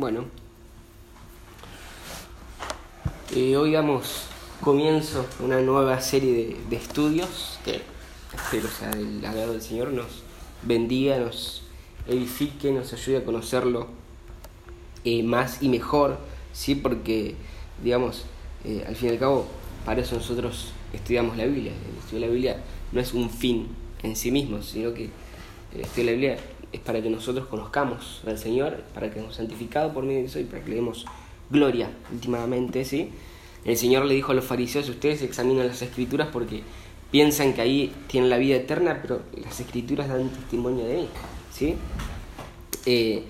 Bueno, eh, hoy damos comienzo a una nueva serie de, estudios que espero sea del agrado del Señor nos bendiga, nos edifique, nos ayude a conocerlo eh, más y mejor, ¿sí? porque, digamos, eh, al fin y al cabo, para eso nosotros estudiamos la Biblia. El estudio de la Biblia no es un fin en sí mismo, sino que el estudio de la Biblia es para que nosotros conozcamos al Señor, para que seamos santificados por medio de eso y para que le demos gloria últimamente, ¿sí? El Señor le dijo a los fariseos, ustedes examinan las escrituras porque piensan que ahí tienen la vida eterna, pero las escrituras dan testimonio de mí, ¿sí? Eh,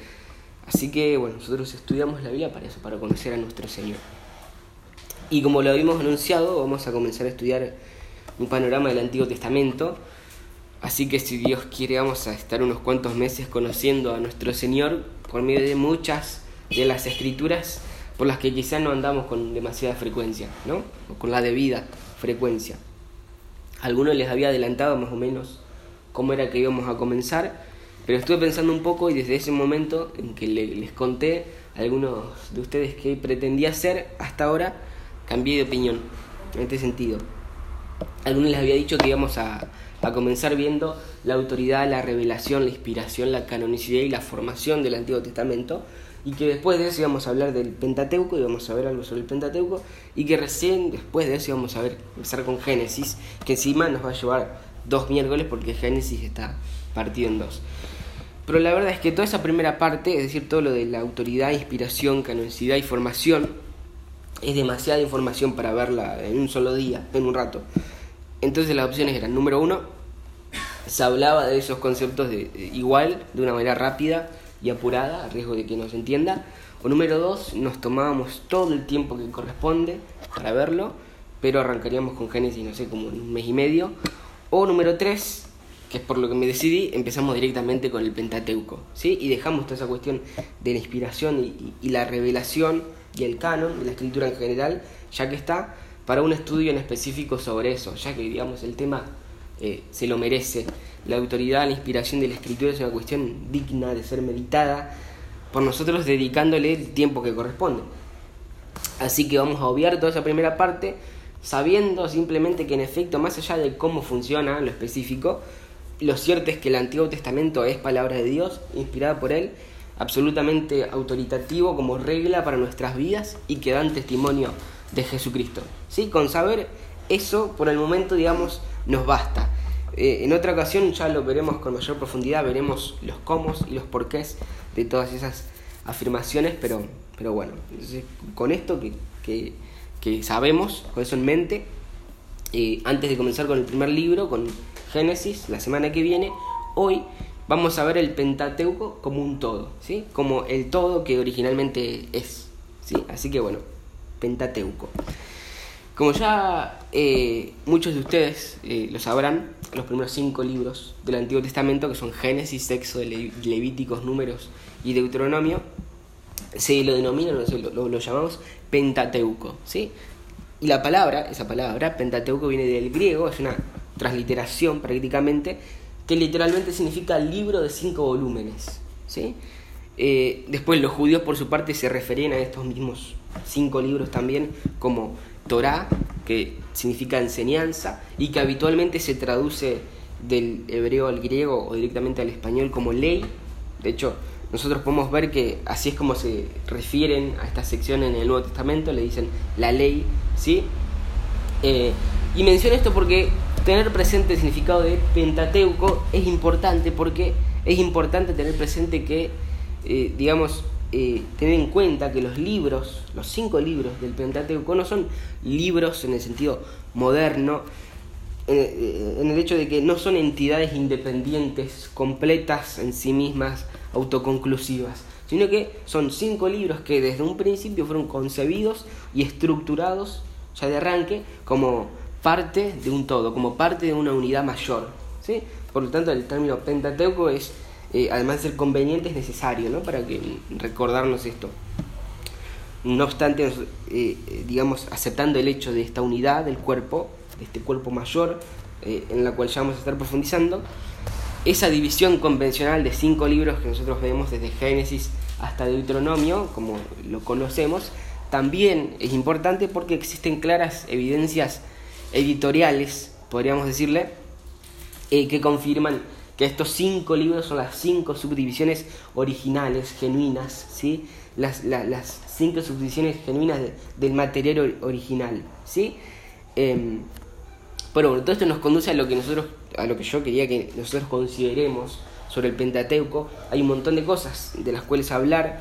así que, bueno, nosotros estudiamos la Biblia para eso, para conocer a nuestro Señor. Y como lo habíamos anunciado, vamos a comenzar a estudiar un panorama del Antiguo Testamento, Así que si Dios quiere vamos a estar unos cuantos meses conociendo a nuestro Señor por medio de muchas de las escrituras por las que quizás no andamos con demasiada frecuencia, ¿no? O con la debida frecuencia. algunos les había adelantado más o menos cómo era que íbamos a comenzar, pero estuve pensando un poco y desde ese momento en que les conté a algunos de ustedes qué pretendía hacer, hasta ahora cambié de opinión en este sentido. algunos les había dicho que íbamos a a comenzar viendo la autoridad, la revelación, la inspiración, la canonicidad y la formación del Antiguo Testamento, y que después de eso íbamos a hablar del Pentateuco, y vamos a ver algo sobre el Pentateuco, y que recién después de eso íbamos a ver, empezar con Génesis, que encima nos va a llevar dos miércoles porque Génesis está partido en dos. Pero la verdad es que toda esa primera parte, es decir, todo lo de la autoridad, inspiración, canonicidad y formación, es demasiada información para verla en un solo día, en un rato. Entonces las opciones eran, número uno, se hablaba de esos conceptos de, igual, de una manera rápida y apurada, a riesgo de que no se entienda. O número dos, nos tomábamos todo el tiempo que corresponde para verlo, pero arrancaríamos con Génesis, no sé, como un mes y medio. O número tres, que es por lo que me decidí, empezamos directamente con el Pentateuco, ¿sí? Y dejamos toda esa cuestión de la inspiración y, y la revelación y el canon, y la escritura en general, ya que está, para un estudio en específico sobre eso, ya que digamos el tema eh, se lo merece. La autoridad, la inspiración de la escritura es una cuestión digna de ser meditada por nosotros dedicándole el tiempo que corresponde. Así que vamos a obviar toda esa primera parte sabiendo simplemente que en efecto, más allá de cómo funciona lo específico, lo cierto es que el Antiguo Testamento es palabra de Dios, inspirada por Él, absolutamente autoritativo como regla para nuestras vidas y que dan testimonio de Jesucristo. ¿Sí? Con saber eso, por el momento, digamos, nos basta. Eh, en otra ocasión ya lo veremos con mayor profundidad, veremos los cómo y los porqués de todas esas afirmaciones, pero, pero bueno, con esto que, que, sabemos, con eso en mente, eh, antes de comenzar con el primer libro, con Génesis, la semana que viene, hoy vamos a ver el Pentateuco como un todo, ¿sí? como el todo que originalmente es. ¿sí? Así que bueno, Pentateuco. Como ya eh, muchos de ustedes eh, lo sabrán, los primeros cinco libros del Antiguo Testamento, que son Génesis, Sexo, Levíticos, Números y Deuteronomio, se lo denominan, lo, lo, llamamos Pentateuco. ¿sí? Y la palabra, esa palabra, Pentateuco, viene del griego, es una transliteración prácticamente, que literalmente significa libro de cinco volúmenes. ¿sí? Eh, después los judíos por su parte se referían a estos mismos cinco libros también como Torah, que significa enseñanza y que habitualmente se traduce del hebreo al griego o directamente al español como ley. De hecho, nosotros podemos ver que así es como se refieren a esta sección en el Nuevo Testamento, le dicen la ley, ¿sí? Eh, y menciono esto porque tener presente el significado de Pentateuco es importante porque es importante tener presente que, eh, digamos, eh, tener en cuenta que los libros, los cinco libros del Pentateuco, no son libros en el sentido moderno, eh, en el hecho de que no son entidades independientes, completas en sí mismas, autoconclusivas, sino que son cinco libros que desde un principio fueron concebidos y estructurados ya de arranque como parte de un todo, como parte de una unidad mayor. ¿sí? Por lo tanto, el término Pentateuco es eh, además de ser conveniente, es necesario, ¿no? Para que recordarnos esto. No obstante, eh, eh, digamos, aceptando el hecho de esta unidad del cuerpo, de este cuerpo mayor, en la cual ya vamos a estar profundizando, esa división convencional de cinco libros que nosotros vemos desde Génesis hasta Deuteronomio, como lo conocemos, también es importante porque existen claras evidencias editoriales, podríamos decirle, eh, que confirman que estos cinco libros son las cinco subdivisiones originales, genuinas, ¿sí? las, las cinco subdivisiones genuinas del material original. ¿sí? Em, pero bueno, todo esto nos conduce a lo que nosotros, a lo que yo quería que nosotros consideremos sobre el Pentateuco. Hay un montón de cosas de las cuales hablar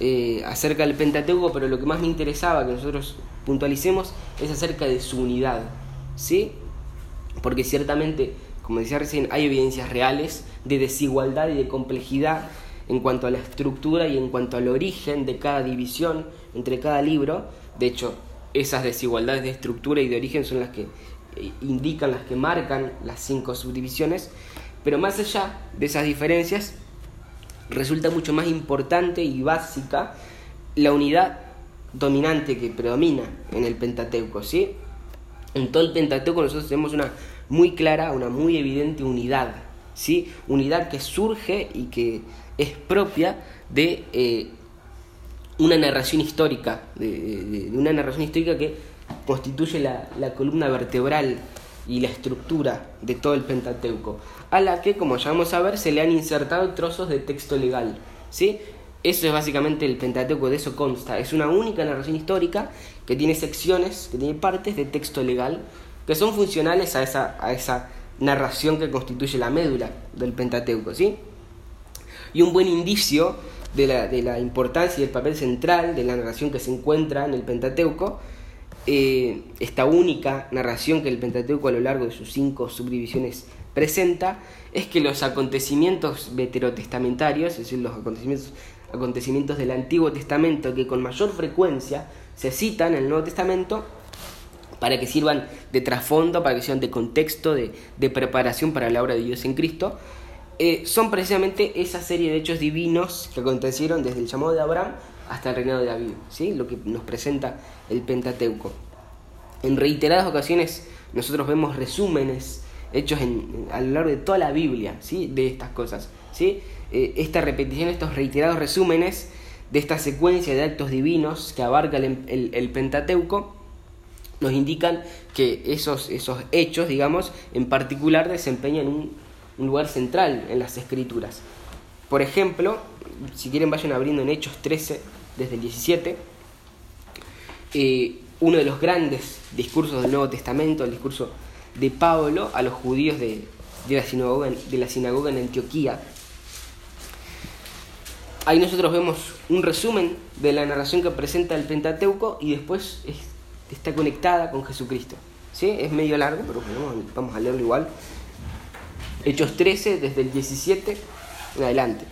eh, acerca del Pentateuco, pero lo que más me interesaba que nosotros puntualicemos es acerca de su unidad, ¿sí? Porque ciertamente, como decía recién, hay evidencias reales de desigualdad y de complejidad en cuanto a la estructura y en cuanto al origen de cada división entre cada libro. De hecho, esas desigualdades de estructura y de origen son las que indican, las que marcan las cinco subdivisiones, pero más allá de esas diferencias, resulta mucho más importante y básica la unidad dominante que predomina en el Pentateuco, ¿sí? En todo el Pentateuco nosotros tenemos una muy clara, una muy evidente unidad, ¿sí? Unidad que surge y que es propia de eh, una narración histórica, de, una narración histórica que constituye la, columna vertebral y la estructura de todo el Pentateuco, a la que, como ya vamos a ver, se le han insertado trozos de texto legal. ¿sí? Eso es básicamente el Pentateuco, de eso consta. Es una única narración histórica que tiene secciones, que tiene partes de texto legal, que son funcionales a esa, a esa narración que constituye la médula del Pentateuco. ¿sí? Y un buen indicio de la, de la importancia y el papel central de la narración que se encuentra en el Pentateuco eh, esta única narración que el Pentateuco a lo largo de sus cinco subdivisiones presenta es que los acontecimientos veterotestamentarios, es decir, los acontecimientos, acontecimientos del Antiguo Testamento que con mayor frecuencia se citan en el Nuevo Testamento, para que sirvan de trasfondo, para que sirvan de contexto, de, preparación para la obra de Dios en Cristo, eh, son precisamente esa serie de hechos divinos que acontecieron desde el llamado de Abraham hasta el reinado de David, ¿sí? lo que nos presenta el Pentateuco. En reiteradas ocasiones nosotros vemos resúmenes hechos en, a lo largo de toda la Biblia ¿sí? de estas cosas. ¿sí? Eh, esta repetición, estos reiterados resúmenes de esta secuencia de actos divinos que abarca el, Pentateuco, nos indican que esos, esos hechos, digamos, en particular desempeñan un, un lugar central en las escrituras. Por ejemplo, si quieren vayan abriendo en Hechos 13, desde el 17, eh, uno de los grandes discursos del Nuevo Testamento, el discurso de Pablo a los judíos de, la, sinagoga, de la sinagoga en Antioquía. Ahí nosotros vemos un resumen de la narración que presenta el Pentateuco y después está conectada con Jesucristo. ¿Sí? Es medio largo, pero vamos a leerlo igual. Hechos 13, desde el 17 en adelante.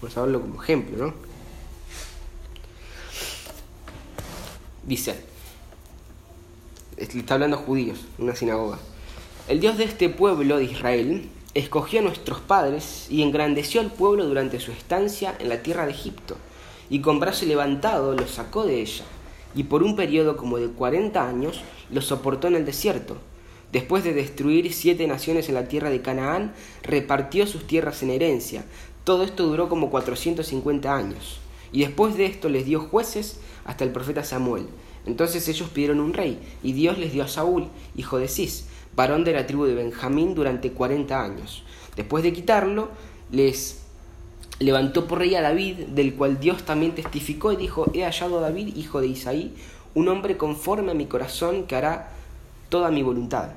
Vamos a verlo como ejemplo, ¿no? Dice, está hablando a judíos, una sinagoga. El Dios de este pueblo de Israel escogió a nuestros padres y engrandeció al pueblo durante su estancia en la tierra de Egipto, y con brazo levantado los sacó de ella, y por un periodo como de cuarenta años los soportó en el desierto. Después de destruir siete naciones en la tierra de Canaán, repartió sus tierras en herencia, todo esto duró como 450 años. Y después de esto les dio jueces hasta el profeta Samuel. Entonces ellos pidieron un rey, y Dios les dio a Saúl, hijo de Cis, varón de la tribu de Benjamín, durante 40 años. Después de quitarlo, les levantó por rey a David, del cual Dios también testificó y dijo, he hallado a David, hijo de Isaí, un hombre conforme a mi corazón que hará toda mi voluntad.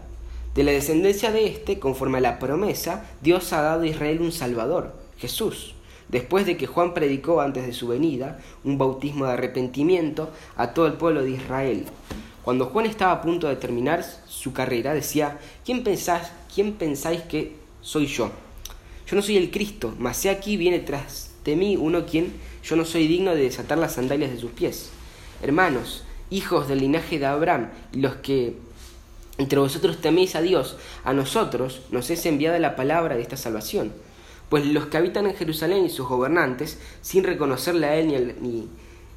De la descendencia de éste, conforme a la promesa, Dios ha dado a Israel un Salvador Jesús, después de que Juan predicó antes de su venida un bautismo de arrepentimiento a todo el pueblo de Israel. Cuando Juan estaba a punto de terminar su carrera, decía, ¿quién pensáis, quién pensáis que soy yo? Yo no soy el Cristo, mas he aquí viene tras de mí uno quien yo no soy digno de desatar las sandalias de sus pies. Hermanos, hijos del linaje de Abraham, los que entre vosotros teméis a Dios, a nosotros nos es enviada la palabra de esta salvación pues los que habitan en Jerusalén y sus gobernantes, sin reconocerle a él ni,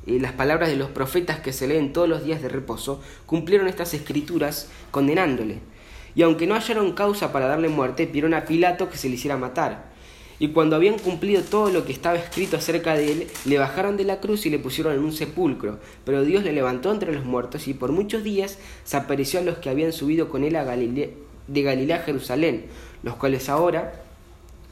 ni las palabras de los profetas que se leen todos los días de reposo, cumplieron estas escrituras condenándole. Y aunque no hallaron causa para darle muerte, pidieron a Pilato que se le hiciera matar. Y cuando habían cumplido todo lo que estaba escrito acerca de él, le bajaron de la cruz y le pusieron en un sepulcro. Pero Dios le levantó entre los muertos y por muchos días se apareció a los que habían subido con él a de Galilea a Jerusalén, los cuales ahora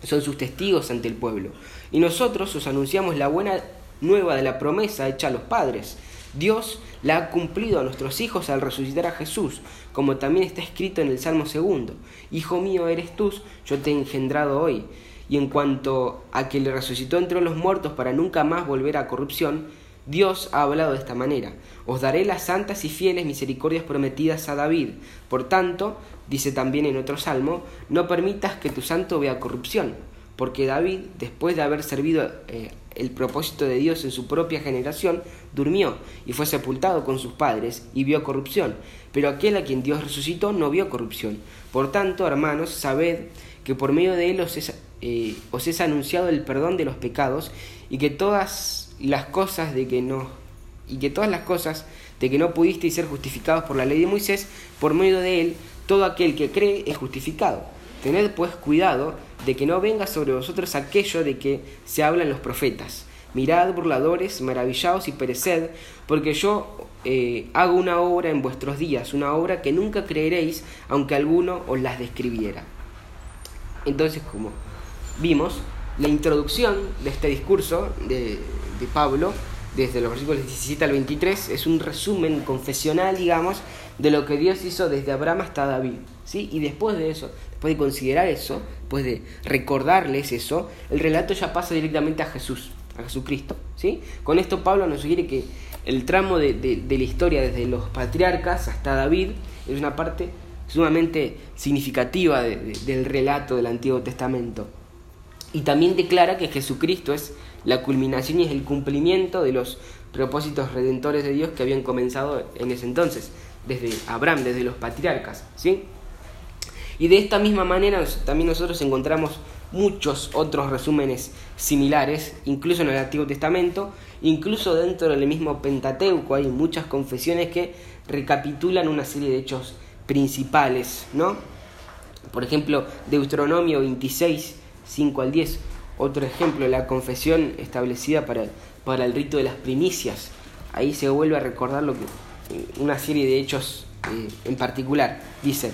son sus testigos ante el pueblo. Y nosotros os anunciamos la buena nueva de la promesa hecha a los padres. Dios la ha cumplido a nuestros hijos al resucitar a Jesús, como también está escrito en el Salmo segundo. Hijo mío eres tú, yo te he engendrado hoy. Y en cuanto a que le resucitó entre los muertos para nunca más volver a corrupción, Dios ha hablado de esta manera. Os daré las santas y fieles misericordias prometidas a David. Por tanto, dice también en otro salmo, no permitas que tu santo vea corrupción. Porque David, después de haber servido eh, el propósito de Dios en su propia generación, durmió y fue sepultado con sus padres y vio corrupción. Pero aquel a quien Dios resucitó no vio corrupción. Por tanto, hermanos, sabed que por medio de él os es, eh, os es anunciado el perdón de los pecados y que todas las cosas de que no y que todas las cosas de que no pudisteis ser justificados por la ley de Moisés, por medio de él, todo aquel que cree es justificado. Tened pues cuidado de que no venga sobre vosotros aquello de que se hablan los profetas. Mirad, burladores, maravillaos y pereced, porque yo eh, hago una obra en vuestros días, una obra que nunca creeréis, aunque alguno os las describiera. Entonces, como vimos, la introducción de este discurso de, de Pablo, desde los versículos 17 al 23, es un resumen confesional, digamos, de lo que Dios hizo desde Abraham hasta David. ¿sí? Y después de eso, después de considerar eso, después de recordarles eso, el relato ya pasa directamente a Jesús, a Jesucristo. ¿sí? Con esto Pablo nos sugiere que el tramo de, de la historia desde los patriarcas hasta David es una parte sumamente significativa del relato del Antiguo Testamento. Y también declara que Jesucristo es la culminación y es el cumplimiento de los propósitos redentores de Dios que habían comenzado en ese entonces, desde Abraham, desde los patriarcas. ¿sí? Y de esta misma manera también nosotros encontramos muchos otros resúmenes similares, incluso en el Antiguo Testamento, incluso dentro del mismo Pentateuco hay muchas confesiones que recapitulan una serie de hechos principales, ¿no? Por ejemplo, Deuteronomio 26, 5 al 10, otro ejemplo, la confesión establecida para, para el rito de las primicias. Ahí se vuelve a recordar lo que, una serie de hechos eh, en particular. Dice,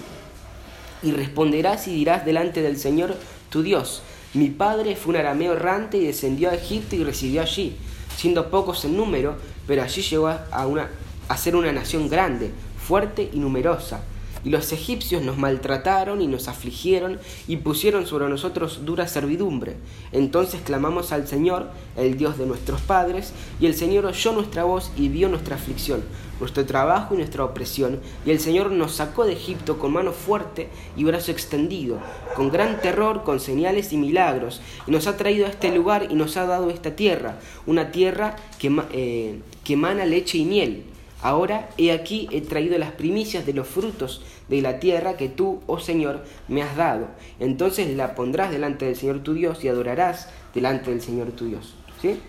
y responderás y dirás delante del Señor tu Dios, mi padre fue un arameo errante y descendió a Egipto y residió allí, siendo pocos en número, pero allí llegó a, una, a ser una nación grande, fuerte y numerosa y los egipcios nos maltrataron y nos afligieron y pusieron sobre nosotros dura servidumbre. Entonces clamamos al Señor, el Dios de nuestros padres, y el Señor oyó nuestra voz y vio nuestra aflicción, nuestro trabajo y nuestra opresión, y el Señor nos sacó de Egipto con mano fuerte y brazo extendido, con gran terror, con señales y milagros, y nos ha traído a este lugar y nos ha dado esta tierra, una tierra que, eh, que emana leche y miel Ahora he aquí he traído las primicias de los frutos de la tierra que tú, oh Señor, me has dado. Entonces la pondrás delante del Señor tu Dios y adorarás delante del Señor tu Dios. ¿Sí?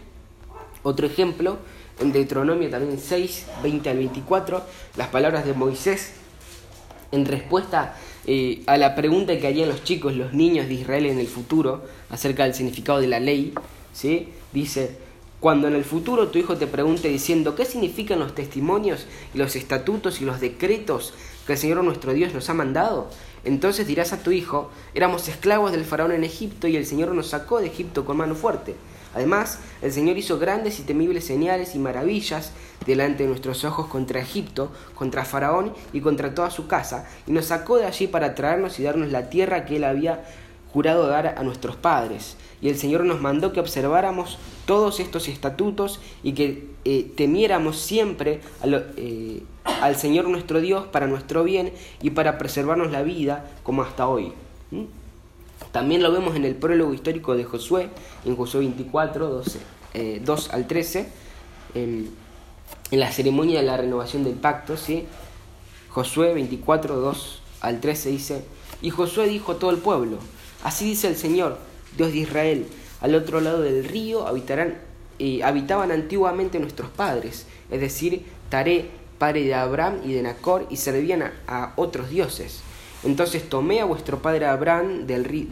Otro ejemplo, en Deuteronomio también 6, 20 al 24, las palabras de Moisés en respuesta eh, a la pregunta que harían los chicos, los niños de Israel en el futuro, acerca del significado de la ley, ¿sí? dice, cuando en el futuro tu hijo te pregunte diciendo qué significan los testimonios y los estatutos y los decretos que el Señor nuestro Dios nos ha mandado, entonces dirás a tu hijo, éramos esclavos del faraón en Egipto y el Señor nos sacó de Egipto con mano fuerte. Además, el Señor hizo grandes y temibles señales y maravillas delante de nuestros ojos contra Egipto, contra Faraón y contra toda su casa, y nos sacó de allí para traernos y darnos la tierra que él había jurado dar a nuestros padres. Y el Señor nos mandó que observáramos todos estos estatutos y que eh, temiéramos siempre eh, al Señor nuestro Dios para nuestro bien y para preservarnos la vida como hasta hoy. También lo vemos en el prólogo histórico de Josué, en Josué 24, 12, 2 al 13, en, en, la ceremonia de la renovación del pacto. ¿sí? Josué 24, 2 al 13 dice, y Josué dijo a todo el pueblo, Así dice el Señor, Dios de Israel, al otro lado del río habitarán, eh, habitaban antiguamente nuestros padres, es decir, Taré, padre de Abraham y de Nacor, y servían a, otros dioses. Entonces tomé a vuestro padre Abraham del,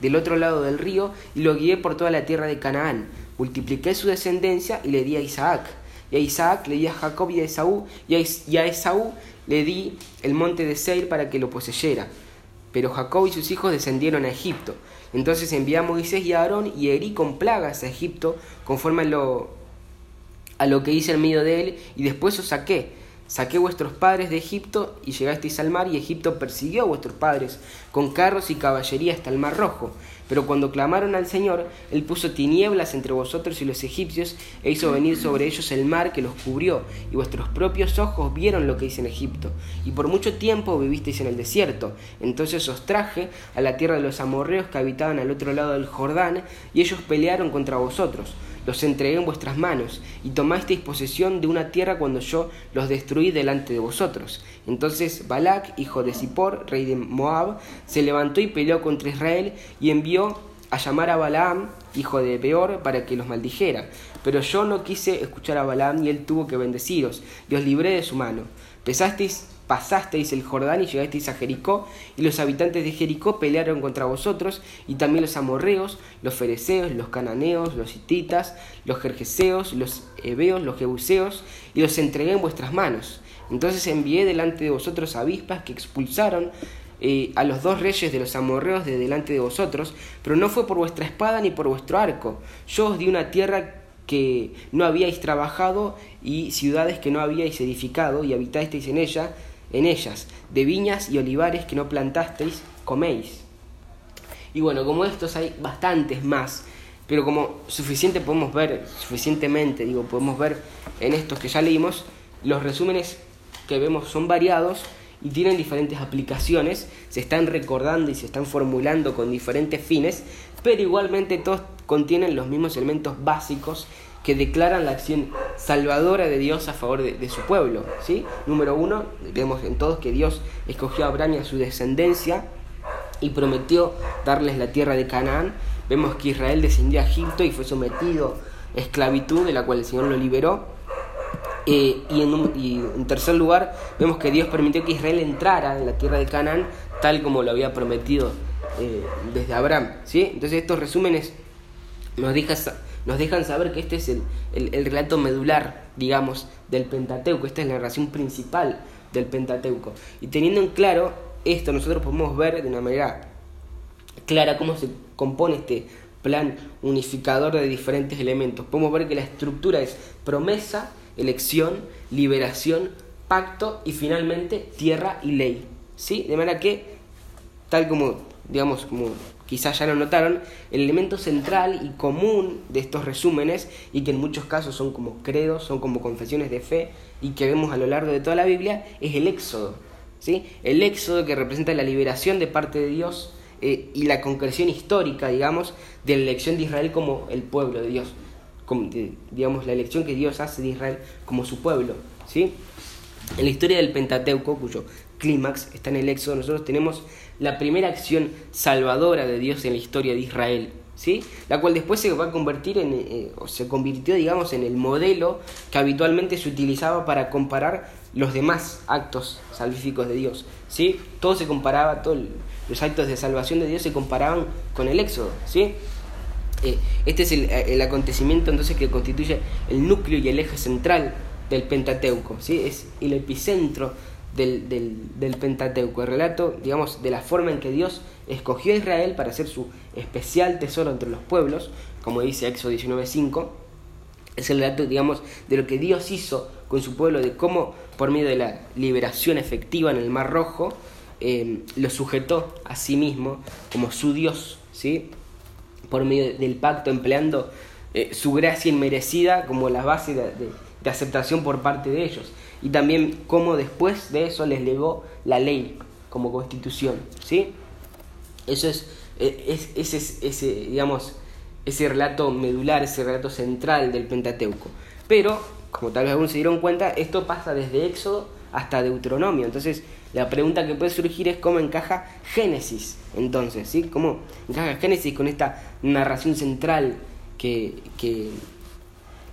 del otro lado del río y lo guié por toda la tierra de Canaán. Multipliqué su descendencia y le di a Isaac. Y a Isaac le di a Jacob y a Esaú, y a, Esaú le di el monte de Seir para que lo poseyera. Pero Jacob y sus hijos descendieron a Egipto. Entonces envié a Moisés y a Aarón y herí con plagas a Egipto conforme a lo, a lo que hice en medio de él, y después os saqué Saqué vuestros padres de Egipto y llegasteis al mar y Egipto persiguió a vuestros padres con carros y caballería hasta el mar rojo. Pero cuando clamaron al Señor, Él puso tinieblas entre vosotros y los egipcios e hizo venir sobre ellos el mar que los cubrió, y vuestros propios ojos vieron lo que hice en Egipto. Y por mucho tiempo vivisteis en el desierto. Entonces os traje a la tierra de los amorreos que habitaban al otro lado del Jordán, y ellos pelearon contra vosotros los entregué en vuestras manos, y tomasteis posesión de una tierra cuando yo los destruí delante de vosotros. Entonces Balac, hijo de Zippor, rey de Moab, se levantó y peleó contra Israel, y envió a llamar a Balaam, hijo de Peor, para que los maldijera. Pero yo no quise escuchar a Balaam, y él tuvo que bendeciros, y os libré de su mano. Pesasteis pasasteis el Jordán y llegasteis a Jericó, y los habitantes de Jericó pelearon contra vosotros, y también los amorreos, los fereceos, los cananeos, los hititas, los jerjeseos, los heveos, los jebuseos, y los entregué en vuestras manos. Entonces envié delante de vosotros avispas que expulsaron eh, a los dos reyes de los amorreos de delante de vosotros, pero no fue por vuestra espada ni por vuestro arco. Yo os di una tierra que no habíais trabajado y ciudades que no habíais edificado y habitasteis en ella, en ellas, de viñas y olivares que no plantasteis, coméis. Y bueno, como estos hay bastantes más, pero como suficiente podemos ver, suficientemente, digo, podemos ver en estos que ya leímos, los resúmenes que vemos son variados y tienen diferentes aplicaciones, se están recordando y se están formulando con diferentes fines, pero igualmente todos contienen los mismos elementos básicos que declaran la acción salvadora de Dios a favor de, su pueblo. ¿sí? Número uno, vemos en todos que Dios escogió a Abraham y a su descendencia y prometió darles la tierra de Canaán. Vemos que Israel descendió a Egipto y fue sometido a esclavitud, de la cual el Señor lo liberó. Eh, y, en tercer lugar, vemos que Dios permitió que Israel entrara en la tierra de Canaán, tal como lo había prometido eh, desde Abraham. ¿sí? Entonces estos resúmenes nos dejan nos dejan saber que este es el, el, relato medular, digamos, del Pentateuco, esta es la narración principal del Pentateuco. Y teniendo en claro esto, nosotros podemos ver de una manera clara cómo se compone este plan unificador de diferentes elementos. Podemos ver que la estructura es promesa, elección, liberación, pacto y finalmente tierra y ley. ¿Sí? De manera que, tal como, digamos, como quizás ya lo notaron, el elemento central y común de estos resúmenes, y que en muchos casos son como credos, son como confesiones de fe, y que vemos a lo largo de toda la Biblia, es el éxodo. ¿sí? El éxodo que representa la liberación de parte de Dios eh, y la concreción histórica, digamos, de la elección de Israel como el pueblo de Dios, como, digamos, la elección que Dios hace de Israel como su pueblo. ¿sí? En la historia del Pentateuco, cuyo clímax está en el Éxodo, nosotros tenemos la primera acción salvadora de Dios en la historia de Israel, ¿sí? la cual después se va a convertir en, eh, o se convirtió, digamos, en el modelo que habitualmente se utilizaba para comparar los demás actos salvíficos de Dios. ¿sí? Todo se comparaba, todos los actos de salvación de Dios se comparaban con el Éxodo. ¿sí? Eh, este es el, acontecimiento entonces que constituye el núcleo y el eje central del Pentateuco, ¿sí? es el epicentro del, del, Pentateuco, el relato, digamos, de la forma en que Dios escogió a Israel para ser su especial tesoro entre los pueblos, como dice Éxodo 19.5, es el relato, digamos, de lo que Dios hizo con su pueblo, de cómo por medio de la liberación efectiva en el Mar Rojo, eh, lo sujetó a sí mismo como su Dios, ¿sí? por medio del pacto, empleando eh, su gracia inmerecida como la base de aceptación por parte de ellos y también cómo después de eso les legó la ley como constitución, ¿sí? Eso es, e, ese, ese, digamos, ese relato medular, ese relato central del Pentateuco. Pero, como tal vez algunos se dieron cuenta, esto pasa desde Éxodo hasta Deuteronomio. Entonces, la pregunta que puede surgir es cómo encaja Génesis, entonces, ¿sí? ¿Cómo encaja Génesis con esta narración central que, que,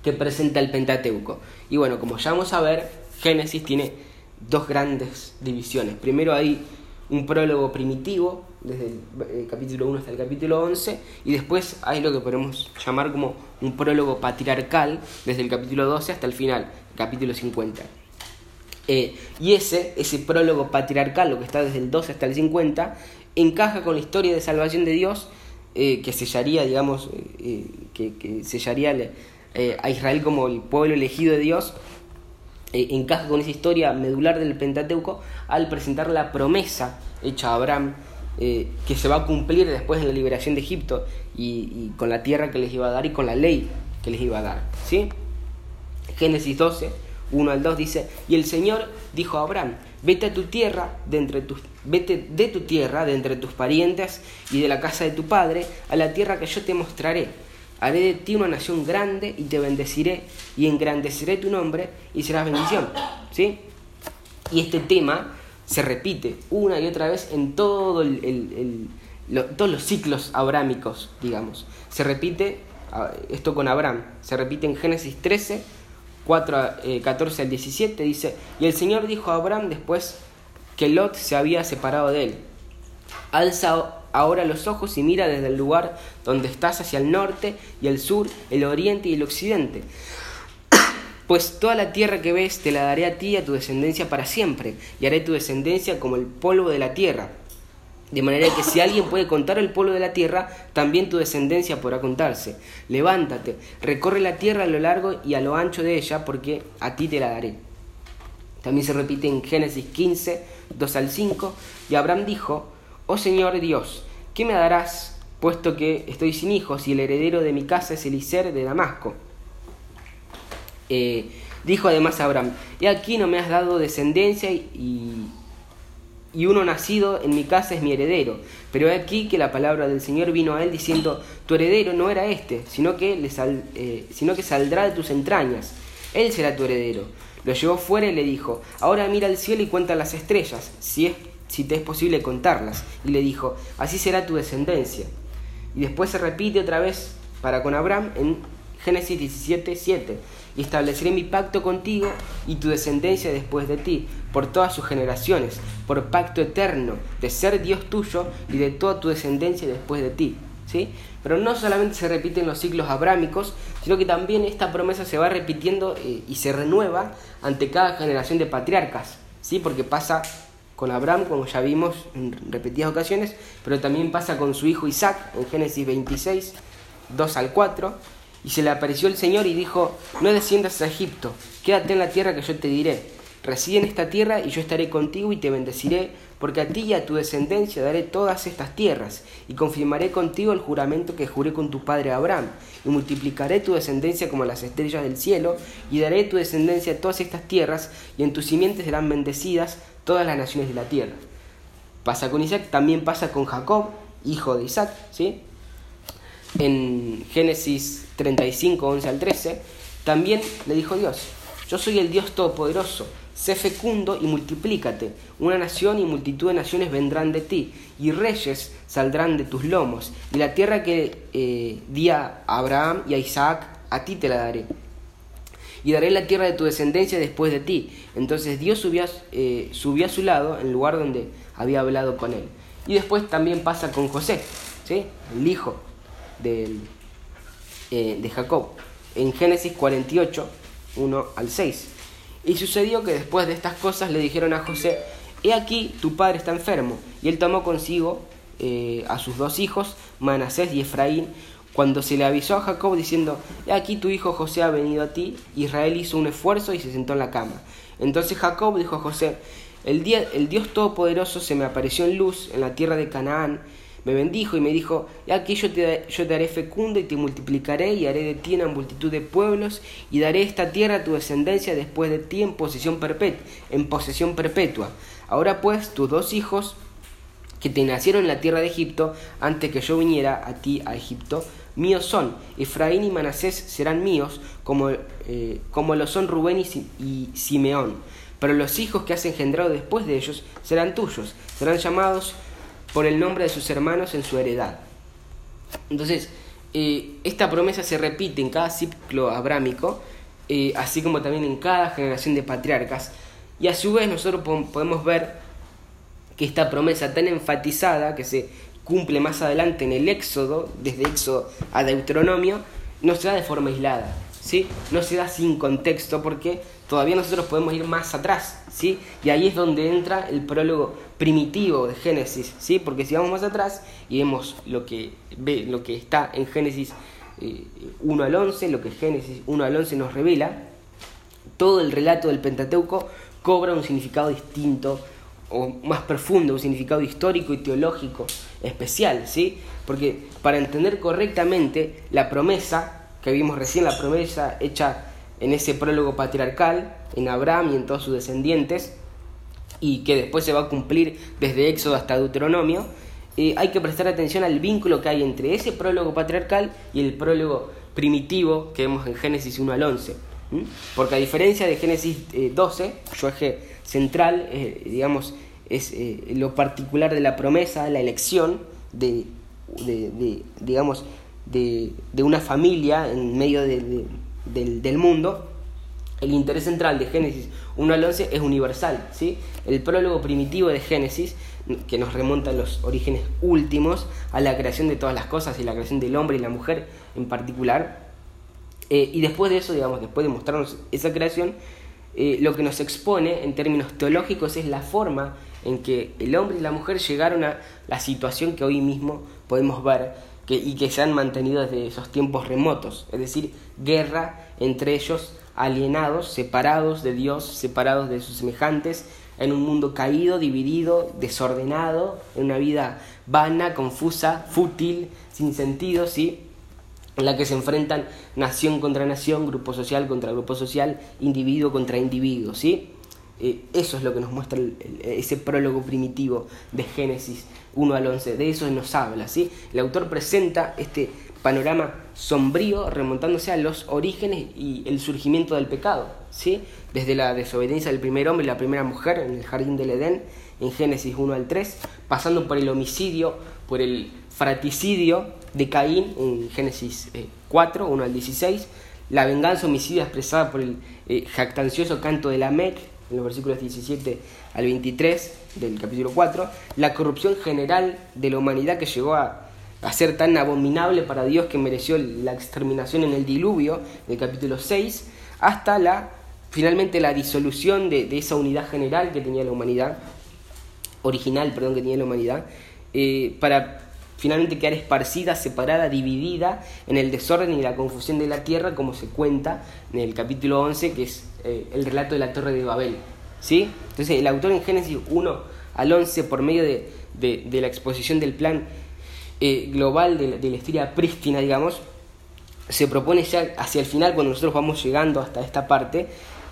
que presenta el Pentateuco? Y bueno, como ya vamos a ver, Génesis tiene dos grandes divisiones. Primero hay un prólogo primitivo, desde el eh, capítulo 1 hasta el capítulo 11, y después hay lo que podemos llamar como un prólogo patriarcal, desde el capítulo 12 hasta el final, capítulo 50. Eh, y ese, ese prólogo patriarcal, lo que está desde el 12 hasta el 50, encaja con la historia de salvación de Dios, eh, que sellaría, digamos, que, que, sellaría a Israel como el pueblo elegido de Dios, encaja con esa historia medular del Pentateuco al presentar la promesa hecha a Abraham eh, que se va a cumplir después de la liberación de Egipto y, con la tierra que les iba a dar y con la ley que les iba a dar. ¿sí? Génesis 12, 1 al 2 dice, y el Señor dijo a Abraham, vete a tu tierra, de entre tus, vete de tu tierra, de entre tus parientes y de la casa de tu padre, a la tierra que yo te mostraré. Haré de ti una nación grande y te bendeciré y engrandeceré tu nombre y serás bendición. ¿Sí? Y este tema se repite una y otra vez en todos los ciclos abrámicos, digamos. Se repite esto con Abraham, se repite en Génesis 13, 4, 14 al 17, dice, y el Señor dijo a Abraham después que Lot se había separado de él, alza ahora los ojos y mira desde el lugar donde estás hacia el norte y el sur, el oriente y el occidente pues toda la tierra que ves te la daré a ti y a tu descendencia para siempre, y haré tu descendencia como el polvo de la tierra. De manera que si alguien puede contar el polvo de la tierra, también tu descendencia podrá contarse. Levántate, recorre la tierra a lo largo y a lo ancho de ella, porque a ti te la daré. También se repite en Génesis 15, 2 al 5, y Abraham dijo, Oh Señor Dios, ¿qué me darás, puesto que estoy sin hijos y el heredero de mi casa es Eliser de Damasco? Eh, dijo además Abraham, he aquí no me has dado descendencia y, y uno nacido en mi casa es mi heredero. Pero he aquí que la palabra del Señor vino a él diciendo, tu heredero no era este, sino que, le eh, sino que saldrá de tus entrañas. Él será tu heredero. Lo llevó fuera y le dijo, ahora mira al cielo y cuenta las estrellas, si, es, si te es posible contarlas. Y le dijo, así será tu descendencia. Y después se repite otra vez para con Abraham en Génesis 17, 7 y estableceré mi pacto contigo y tu descendencia después de ti, por todas sus generaciones, por pacto eterno, de ser Dios tuyo y de toda tu descendencia después de ti. ¿Sí? Pero no solamente se repiten los ciclos abrámicos, sino que también esta promesa se va repitiendo eh, y se renueva ante cada generación de patriarcas, ¿sí? porque pasa con Abraham, como ya vimos en repetidas ocasiones, pero también pasa con su hijo Isaac en Génesis 26, 2 al 4, y se le apareció el Señor y dijo, no desciendas a Egipto, quédate en la tierra que yo te diré. Reside en esta tierra y yo estaré contigo y te bendeciré, porque a ti y a tu descendencia daré todas estas tierras, y confirmaré contigo el juramento que juré con tu padre Abraham, y multiplicaré tu descendencia como las estrellas del cielo, y daré tu descendencia todas estas tierras, y en tus simientes serán bendecidas todas las naciones de la tierra. Pasa con Isaac, también pasa con Jacob, hijo de Isaac, ¿sí? En Génesis 35, 11 al 13, también le dijo Dios, yo soy el Dios Todopoderoso, sé fecundo y multiplícate, una nación y multitud de naciones vendrán de ti, y reyes saldrán de tus lomos, y la tierra que eh, di a Abraham y a Isaac, a ti te la daré. Y daré la tierra de tu descendencia después de ti. Entonces Dios subió, eh, subió a su lado, en el lugar donde había hablado con él. Y después también pasa con José, ¿sí? el hijo del eh, de Jacob, en Génesis 48, 1 al 6. Y sucedió que después de estas cosas le dijeron a José, he aquí, tu padre está enfermo. Y él tomó consigo eh, a sus dos hijos, Manasés y Efraín, cuando se le avisó a Jacob diciendo, he aquí tu hijo José ha venido a ti, Israel hizo un esfuerzo y se sentó en la cama. Entonces Jacob dijo a José, el, día, el Dios Todopoderoso se me apareció en luz en la tierra de Canaán, me bendijo y me dijo, aquí yo te, yo te haré fecundo y te multiplicaré y haré de ti una multitud de pueblos y daré esta tierra a tu descendencia después de ti en posesión perpetua. En posesión perpetua. Ahora pues tus dos hijos que te nacieron en la tierra de Egipto antes que yo viniera a ti a Egipto, míos son. Efraín y Manasés serán míos como, eh, como lo son Rubén y, Simeón. Pero los hijos que has engendrado después de ellos serán tuyos, serán llamados por el nombre de sus hermanos en su heredad. Entonces, eh, esta promesa se repite en cada ciclo abrámico, eh, así como también en cada generación de patriarcas, y a su vez nosotros podemos ver que esta promesa tan enfatizada que se cumple más adelante en el Éxodo, desde Éxodo a Deuteronomio, no se da de forma aislada, ¿sí? no se da sin contexto porque todavía nosotros podemos ir más atrás, ¿sí? y ahí es donde entra el prólogo primitivo de Génesis, ¿sí? porque si vamos más atrás y vemos lo que, ve, lo que está en Génesis 1 eh, al 11, lo que Génesis 1 al 11 nos revela, todo el relato del Pentateuco cobra un significado distinto o más profundo, un significado histórico y teológico especial, ¿sí? Porque para entender correctamente la promesa que vimos recién, la promesa hecha en ese prólogo patriarcal, en Abraham y en todos sus descendientes, y que después se va a cumplir desde Éxodo hasta Deuteronomio, eh, hay que prestar atención al vínculo que hay entre ese prólogo patriarcal y el prólogo primitivo que vemos en Génesis 1 al 11. Porque a diferencia de Génesis 12, eh, su eje central, digamos, es eh, lo particular de la promesa, la elección de, digamos, de, una familia en medio del, del, mundo. El interés central de Génesis 1 al 11 es universal. ¿sí? El prólogo primitivo de Génesis, que nos remonta a los orígenes últimos, a la creación de todas las cosas y la creación del hombre y la mujer en particular, eh, y después de eso, digamos, después de mostrarnos esa creación, eh, lo que nos expone en términos teológicos es la forma en que el hombre y la mujer llegaron a la situación que hoy mismo podemos ver y que se han mantenido desde esos tiempos remotos, es decir, guerra entre ellos, alienados, separados de Dios, separados de sus semejantes, en un mundo caído, dividido, desordenado, en una vida vana, confusa, fútil, sin sentido, ¿sí? En la que se enfrentan nación contra nación, grupo social contra grupo social, individuo contra individuo, ¿sí? Eh, eso es lo que nos muestra ese prólogo primitivo de Génesis 1 al 11, de eso nos habla, ¿sí? El autor presenta este panorama sombrío remontándose a los orígenes y el surgimiento del pecado, ¿sí? Desde la desobediencia del primer hombre y la primera mujer en el jardín del Edén, en Génesis 1 al 3, pasando por el homicidio, por el fraticidio de Caín en Génesis 4, eh, 1 al 16, la venganza homicida expresada por el eh, jactancioso canto de la Mec en los versículos 17 al 23 del capítulo 4, la corrupción general de la humanidad que llegó a, ser tan abominable para Dios que mereció la exterminación en el diluvio del capítulo 6, hasta la finalmente la disolución de, esa unidad general que tenía la humanidad, original, perdón, que tenía la humanidad, eh, para finalmente quedar esparcida, separada, dividida en el desorden y la confusión de la tierra, como se cuenta en el capítulo 11, que es eh, el relato de la Torre de Babel. ¿sí? Entonces, el autor en Génesis 1 al 11, por medio de, la exposición del plan eh, global de, de la historia prístina, digamos, se propone ya hacia el final, cuando nosotros vamos llegando hasta esta parte,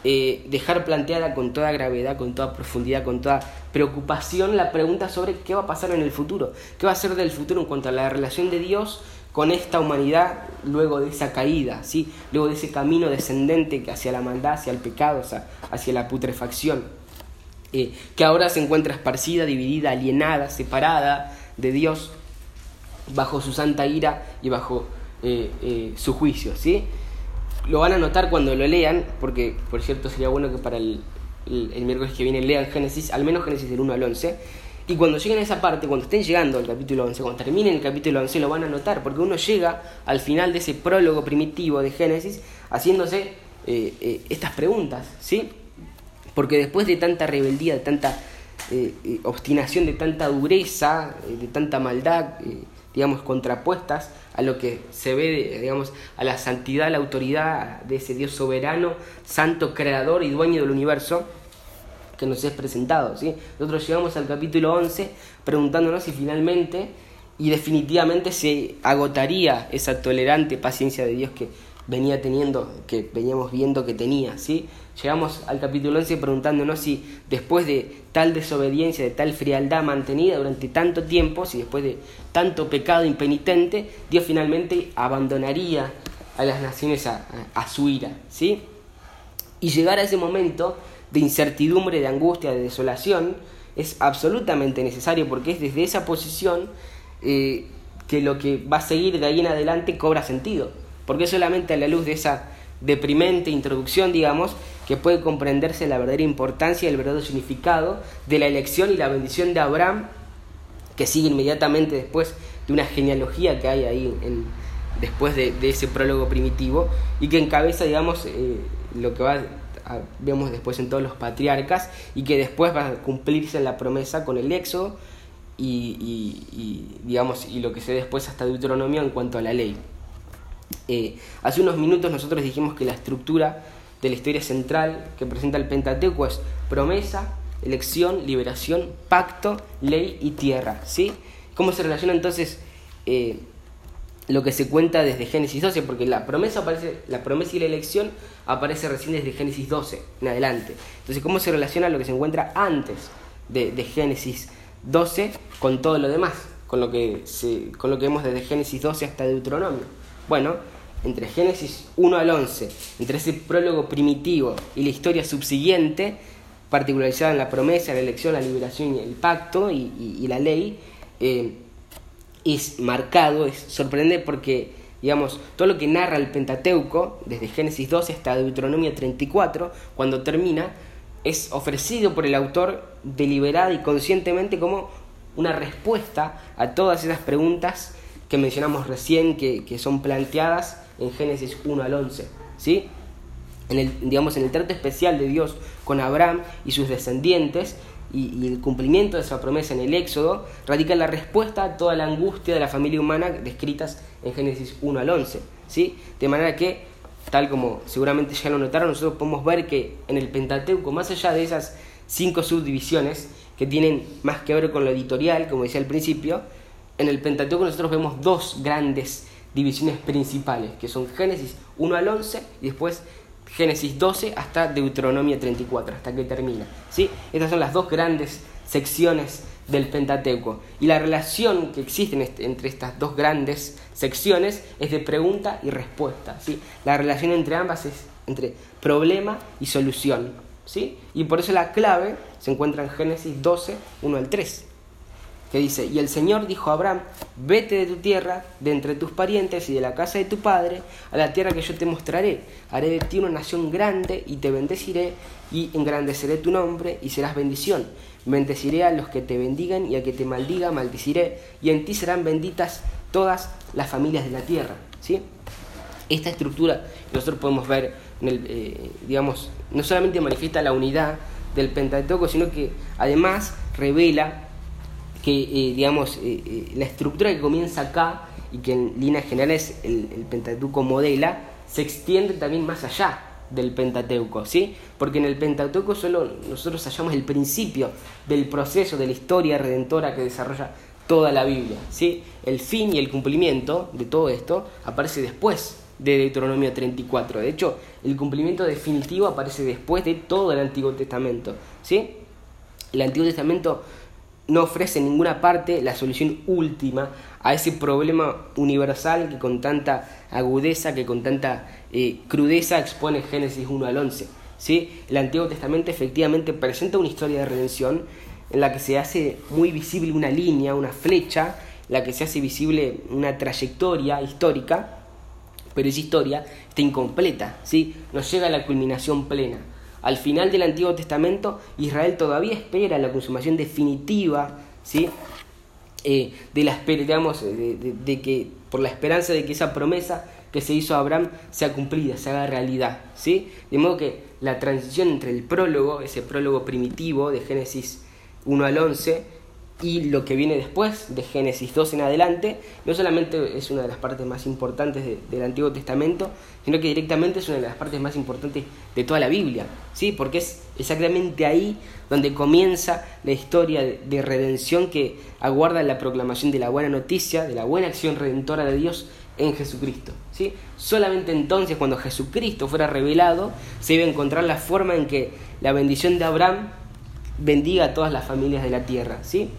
eh, dejar planteada con toda gravedad, con toda profundidad, con toda preocupación la pregunta sobre qué va a pasar en el futuro, qué va a ser del futuro en cuanto a la relación de Dios con esta humanidad luego de esa caída, ¿sí? luego de ese camino descendente hacia la maldad, hacia el pecado, hacia la putrefacción, eh, que ahora se encuentra esparcida, dividida, alienada, separada de Dios bajo su santa ira y bajo eh, su juicio. ¿sí? Lo van a notar cuando lo lean, porque por cierto sería bueno que para el, el, miércoles que viene lean Génesis, al menos Génesis del 1 al 11. Y cuando lleguen a esa parte, cuando estén llegando al capítulo 11, cuando terminen el capítulo 11, lo van a notar, porque uno llega al final de ese prólogo primitivo de Génesis haciéndose eh, eh, estas preguntas, ¿sí? Porque después de tanta rebeldía, de tanta eh, obstinación, de tanta dureza, de tanta maldad, digamos, contrapuestas a lo que se ve, digamos, a la santidad, a la autoridad de ese Dios soberano, santo, creador y dueño del universo que nos es presentado. ¿sí? Nosotros llegamos al capítulo 11 preguntándonos si finalmente y definitivamente se agotaría esa tolerante paciencia de Dios que venía teniendo, que veníamos viendo que tenía, ¿sí? Llegamos al capítulo 11 preguntándonos si después de tal desobediencia, de tal frialdad mantenida durante tanto tiempo, si después de tanto pecado impenitente, Dios finalmente abandonaría a las naciones a, su ira, ¿sí? Y llegar a ese momento de incertidumbre, de angustia, de desolación, es absolutamente necesario porque es desde esa posición eh, que lo que va a seguir de ahí en adelante cobra sentido porque solamente a la luz de esa deprimente introducción, digamos, que puede comprenderse la verdadera importancia y el verdadero significado de la elección y la bendición de Abraham, que sigue inmediatamente después de una genealogía que hay ahí en, después de, ese prólogo primitivo y que encabeza, digamos, eh, lo que va vemos después en todos los patriarcas y que después va a cumplirse la promesa con el éxodo y, digamos y lo que se después hasta Deuteronomio en cuanto a la ley. Eh, hace unos minutos nosotros dijimos que la estructura de la historia central que presenta el Pentateuco es promesa, elección, liberación, pacto, ley y tierra. ¿sí? ¿Cómo se relaciona entonces eh, lo que se cuenta desde Génesis 12? Porque la promesa, aparece, la promesa y la elección aparece recién desde Génesis 12 en adelante. Entonces, ¿cómo se relaciona lo que se encuentra antes de, Génesis 12 con todo lo demás? Con lo, que se, con lo que vemos desde Génesis 12 hasta Deuteronomio. Bueno, entre Génesis 1 al 11, entre ese prólogo primitivo y la historia subsiguiente, particularizada en la promesa, la elección, la liberación y el pacto y, la ley, eh, es marcado, es sorprendente porque, digamos, todo lo que narra el Pentateuco, desde Génesis 12 hasta Deuteronomio 34, cuando termina, es ofrecido por el autor deliberada y conscientemente como una respuesta a todas esas preguntas que mencionamos recién, que, que son planteadas en Génesis 1 al 11. ¿sí? En el, digamos, en el trato especial de Dios con Abraham y sus descendientes y, el cumplimiento de esa promesa en el Éxodo, radica la respuesta a toda la angustia de la familia humana descritas en Génesis 1 al 11. ¿sí? De manera que, tal como seguramente ya lo notaron, nosotros podemos ver que en el Pentateuco, más allá de esas cinco subdivisiones que tienen más que ver con lo editorial, como decía al principio, en el Pentateuco nosotros vemos dos grandes divisiones principales, que son Génesis 1 al 11 y después Génesis 12 hasta Deuteronomio 34, hasta que termina. ¿sí? Estas son las dos grandes secciones del Pentateuco. Y la relación que existe entre estas dos grandes secciones es de pregunta y respuesta. ¿sí? La relación entre ambas es entre problema y solución. ¿sí? Y por eso la clave se encuentra en Génesis 12, 1 al 3 que dice, y el Señor dijo a Abraham, vete de tu tierra, de entre tus parientes y de la casa de tu padre, a la tierra que yo te mostraré. Haré de ti una nación grande y te bendeciré y engrandeceré tu nombre y serás bendición. Bendeciré a los que te bendigan y a que te maldiga, maldiciré, y en ti serán benditas todas las familias de la tierra. ¿sí? Esta estructura nosotros podemos ver, en el, eh, digamos, no solamente manifiesta la unidad del Pentateuco, sino que además revela que, eh, digamos, eh, eh, la estructura que comienza acá y que en líneas generales el, el, Pentateuco modela, se extiende también más allá del Pentateuco, ¿sí? Porque en el Pentateuco solo nosotros hallamos el principio del proceso de la historia redentora que desarrolla toda la Biblia, ¿sí? El fin y el cumplimiento de todo esto aparece después de Deuteronomio 34. De hecho, el cumplimiento definitivo aparece después de todo el Antiguo Testamento, ¿sí? El Antiguo Testamento no ofrece en ninguna parte la solución última a ese problema universal que con tanta agudeza, que con tanta eh, crudeza expone Génesis 1 al 11. ¿sí? El Antiguo Testamento efectivamente presenta una historia de redención en la que se hace muy visible una línea, una flecha, en la que se hace visible una trayectoria histórica, pero esa historia está incompleta, ¿sí? no llega a la culminación plena. Al final del Antiguo Testamento, Israel todavía espera la consumación definitiva, ¿sí? Eh, de la digamos, de, que por la esperanza de que esa promesa que se hizo a Abraham sea cumplida, se haga realidad, ¿sí? De modo que la transición entre el prólogo, ese prólogo primitivo de Génesis 1 al 11, y lo que viene después, de Génesis 2 en adelante, no solamente es una de las partes más importantes del Antiguo Testamento, sino que directamente es una de las partes más importantes de toda la Biblia, ¿sí? porque es exactamente ahí donde comienza la historia de redención que aguarda la proclamación de la buena noticia, de la buena acción redentora de Dios en Jesucristo. ¿sí? Solamente entonces, cuando Jesucristo fuera revelado, se iba a encontrar la forma en que la bendición de Abraham bendiga a todas las familias de la tierra. ¿sí?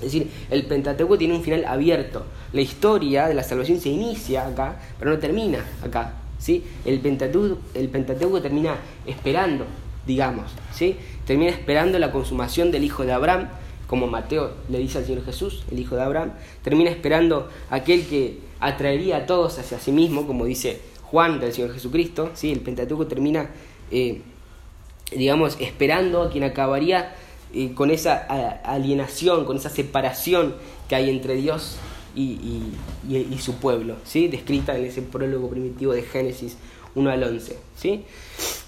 Es decir, el Pentateuco tiene un final abierto. La historia de la salvación se inicia acá, pero no termina acá. ¿sí? El, Pentateuco, el Pentateuco termina esperando, digamos. ¿sí? Termina esperando la consumación del Hijo de Abraham, como Mateo le dice al Señor Jesús, el Hijo de Abraham. Termina esperando aquel que atraería a todos hacia sí mismo, como dice Juan del Señor Jesucristo. ¿sí? El Pentateuco termina eh, digamos, esperando a quien acabaría con esa alienación, con esa separación que hay entre Dios y, su pueblo, ¿sí? descrita en ese prólogo primitivo de Génesis 1 al 11. ¿sí?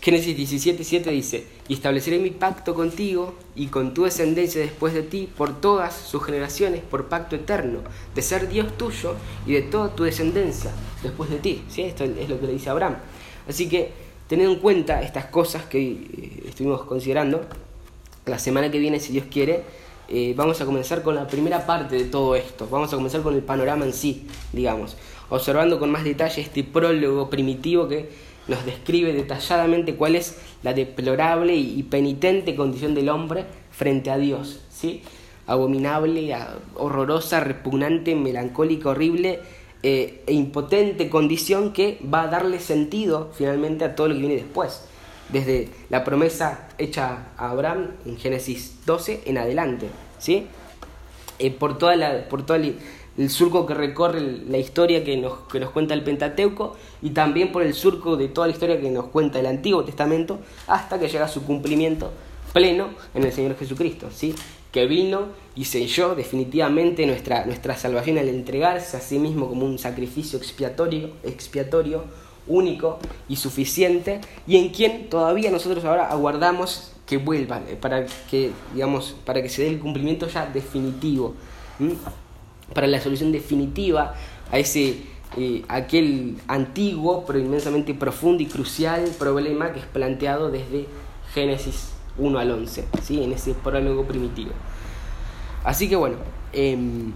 Génesis 17, 7 dice, y estableceré mi pacto contigo y con tu descendencia después de ti por todas sus generaciones, por pacto eterno, de ser Dios tuyo y de toda tu descendencia después de ti. ¿sí? Esto es lo que le dice Abraham. Así que, teniendo en cuenta estas cosas que eh, estuvimos considerando, la semana que viene, si Dios quiere, eh, vamos a comenzar con la primera parte de todo esto. Vamos a comenzar con el panorama en sí, digamos, observando con más detalle este prólogo primitivo que nos describe detalladamente cuál es la deplorable y penitente condición del hombre frente a Dios, ¿sí? Abominable, horrorosa, repugnante, melancólica, horrible eh, e impotente condición que va a darle sentido finalmente a todo lo que viene después desde la promesa hecha a Abraham en Génesis 12 en adelante, ¿sí? Eh, por toda la, por todo el, surco que recorre la historia que nos, que nos cuenta el Pentateuco y también por el surco de toda la historia que nos cuenta el Antiguo Testamento hasta que llega a su cumplimiento pleno en el Señor Jesucristo, ¿sí? que vino y selló definitivamente nuestra, nuestra salvación al entregarse a sí mismo como un sacrificio expiatorio, expiatorio único y suficiente y en quien todavía nosotros ahora aguardamos que vuelva eh, para que digamos para que se dé el cumplimiento ya definitivo para la solución definitiva a ese eh, aquel antiguo pero inmensamente profundo y crucial problema que es planteado desde Génesis 1 al 11 ¿sí? en ese prólogo primitivo así que bueno em,